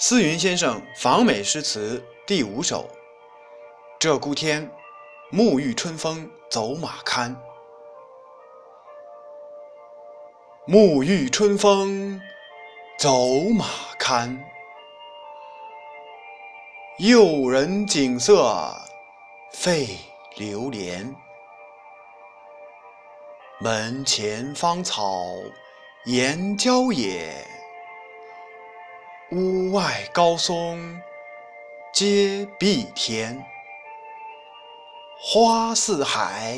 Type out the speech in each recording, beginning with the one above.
思云先生访美诗词第五首：鹧鸪天，沐浴春风走马看。沐浴春风走马看，诱人景色费流连。门前芳草严郊野。屋外高松接碧天，花似海，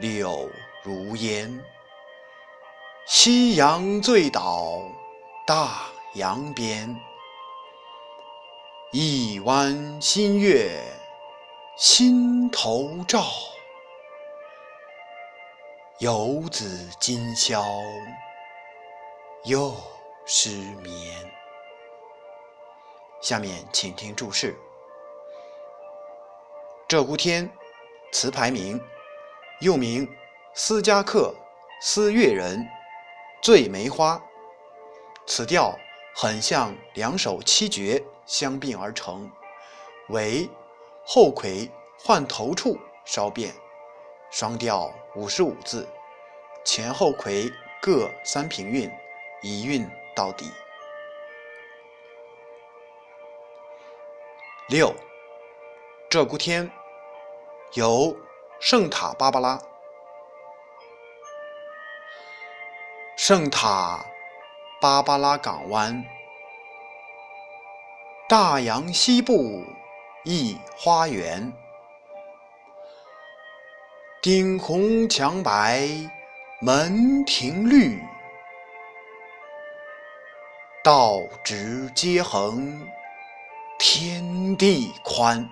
柳如烟。夕阳醉倒大洋边，一弯新月心头照。游子今宵又失眠。下面请听注释：鹧鸪天，词牌名，又名思佳客、思越人、醉梅花。此调很像两首七绝相并而成，为后魁换头处稍变，双调五十五字，前后魁各三平韵，一韵到底。六，鹧鸪天，由圣塔芭芭拉。圣塔芭芭拉港湾，大洋西部一花园，顶红墙白，门庭绿，道直街横。天地宽，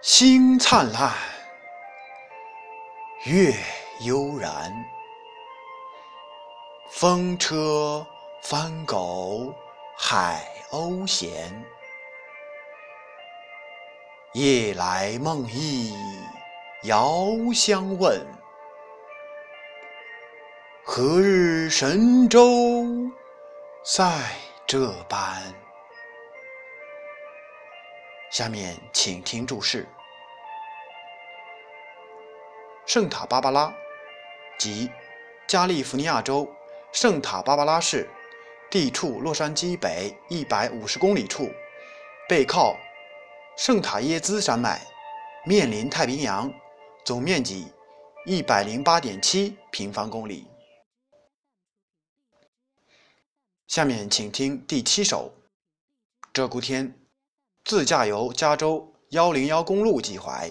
星灿烂，月悠然。风车翻狗，海鸥闲。夜来梦忆遥相问，何日神州在？这般，下面请听注释：圣塔芭芭拉，即加利福尼亚州。圣塔芭芭拉市，地处洛杉矶北一百五十公里处，背靠圣塔耶兹山脉，面临太平洋，总面积一百零八点七平方公里。下面请听第七首《鹧鸪天》，自驾游加州幺零幺公路寄怀。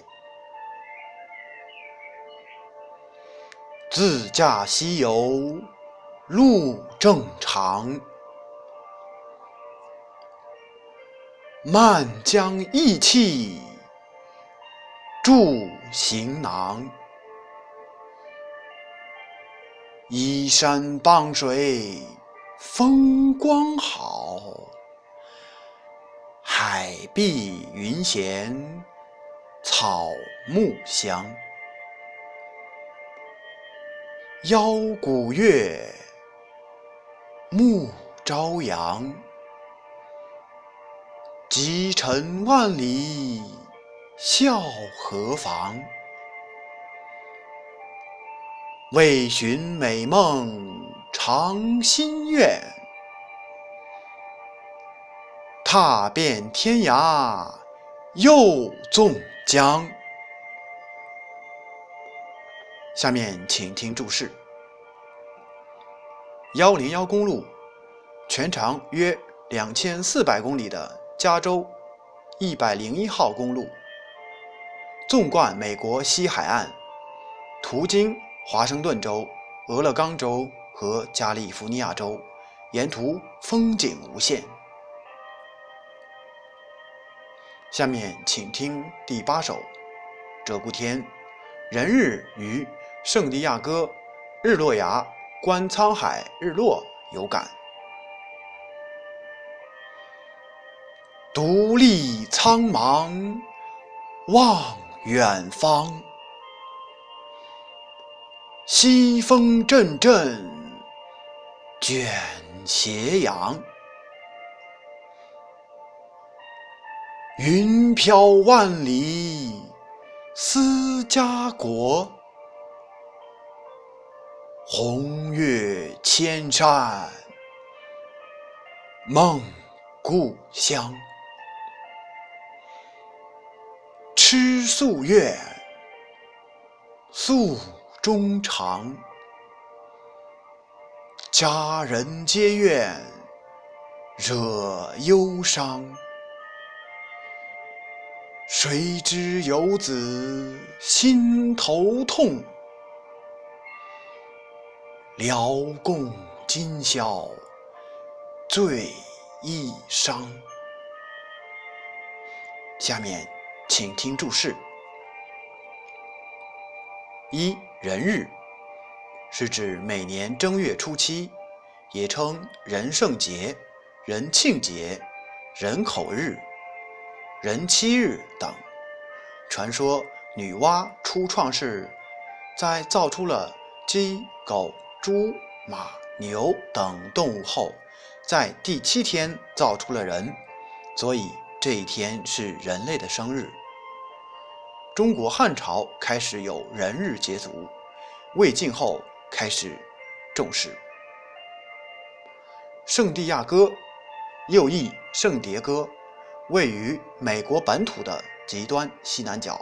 自驾西游路正长，漫江意气助行囊，依山傍水。风光好，海碧云闲，草木香。邀古月，暮朝阳。积尘万里，笑何妨？为寻美梦。长心愿，踏遍天涯又纵江。下面请听注释：幺零幺公路，全长约两千四百公里的加州一百零一号公路，纵贯美国西海岸，途经华盛顿州、俄勒冈州。和加利福尼亚州，沿途风景无限。下面请听第八首《鹧鸪天》，人日于圣地亚哥日落崖观沧海日落有感，独立苍茫望远方，西风阵阵。卷斜阳。云飘万里思家国，红月千山梦故乡。吃夙愿，诉衷肠，佳人皆怨惹忧伤。谁知游子心头痛，辽共今宵醉一觞。下面请听注释：一人日是指每年正月初七，也称人圣节、人庆节、人口日。人七日等，传说女娲初创世，在造出了鸡、狗、猪、马、牛等动物后，在第七天造出了人，所以这一天是人类的生日。中国汉朝开始有人日节俗，魏晋后开始重视。圣地亚哥，又译圣迭戈。位于美国本土的极端西南角，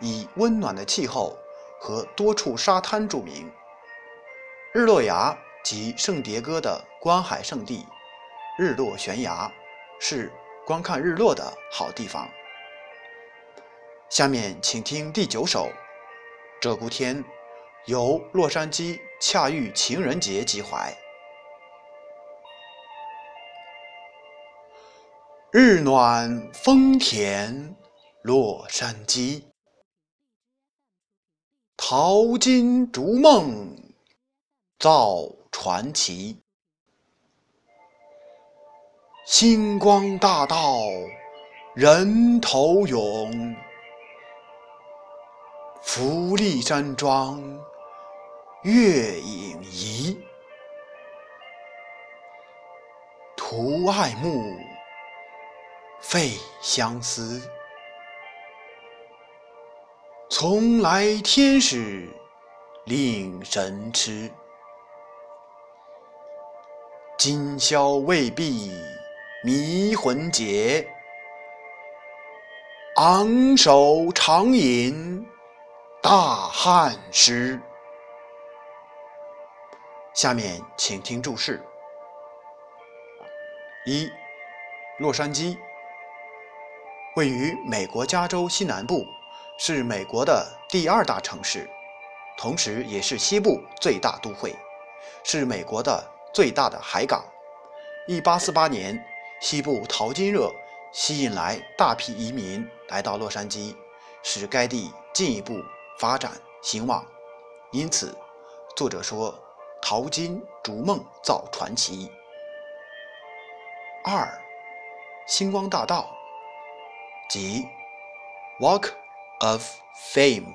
以温暖的气候和多处沙滩著名。日落崖即圣迭戈的观海圣地，日落悬崖是观看日落的好地方。下面请听第九首《鹧鸪天》，由洛杉矶恰遇情人节即怀。日暖风甜，洛杉矶。淘金逐梦造传奇。星光大道人头涌，福利山庄月影移。徒爱慕。费相思，从来天使令神痴。今宵未必迷魂结，昂首长吟大汉诗。下面请听注释：一，洛杉矶。位于美国加州西南部，是美国的第二大城市，同时也是西部最大都会，是美国的最大的海港。1848年，西部淘金热吸引来大批移民来到洛杉矶，使该地进一步发展兴旺。因此，作者说：“淘金逐梦造传奇。”二，星光大道。即 Walk of Fame，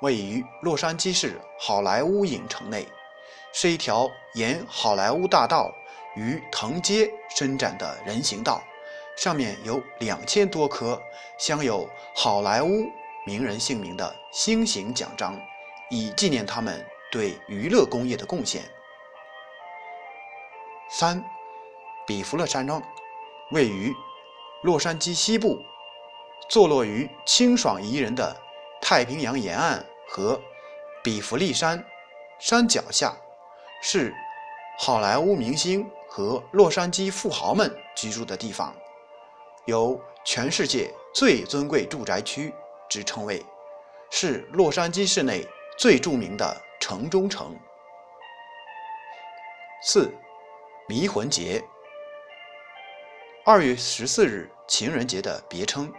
位于洛杉矶市好莱坞影城内，是一条沿好莱坞大道与藤街伸展的人行道，上面有两千多颗镶有好莱坞名人姓名的星形奖章，以纪念他们对娱乐工业的贡献。三，比弗勒山庄位于。洛杉矶西部，坐落于清爽宜人的太平洋沿岸和比弗利山山脚下，是好莱坞明星和洛杉矶富豪们居住的地方，有“全世界最尊贵住宅区”之称谓，是洛杉矶市内最著名的城中城。四，迷魂节。二月十四日，情人节的别称。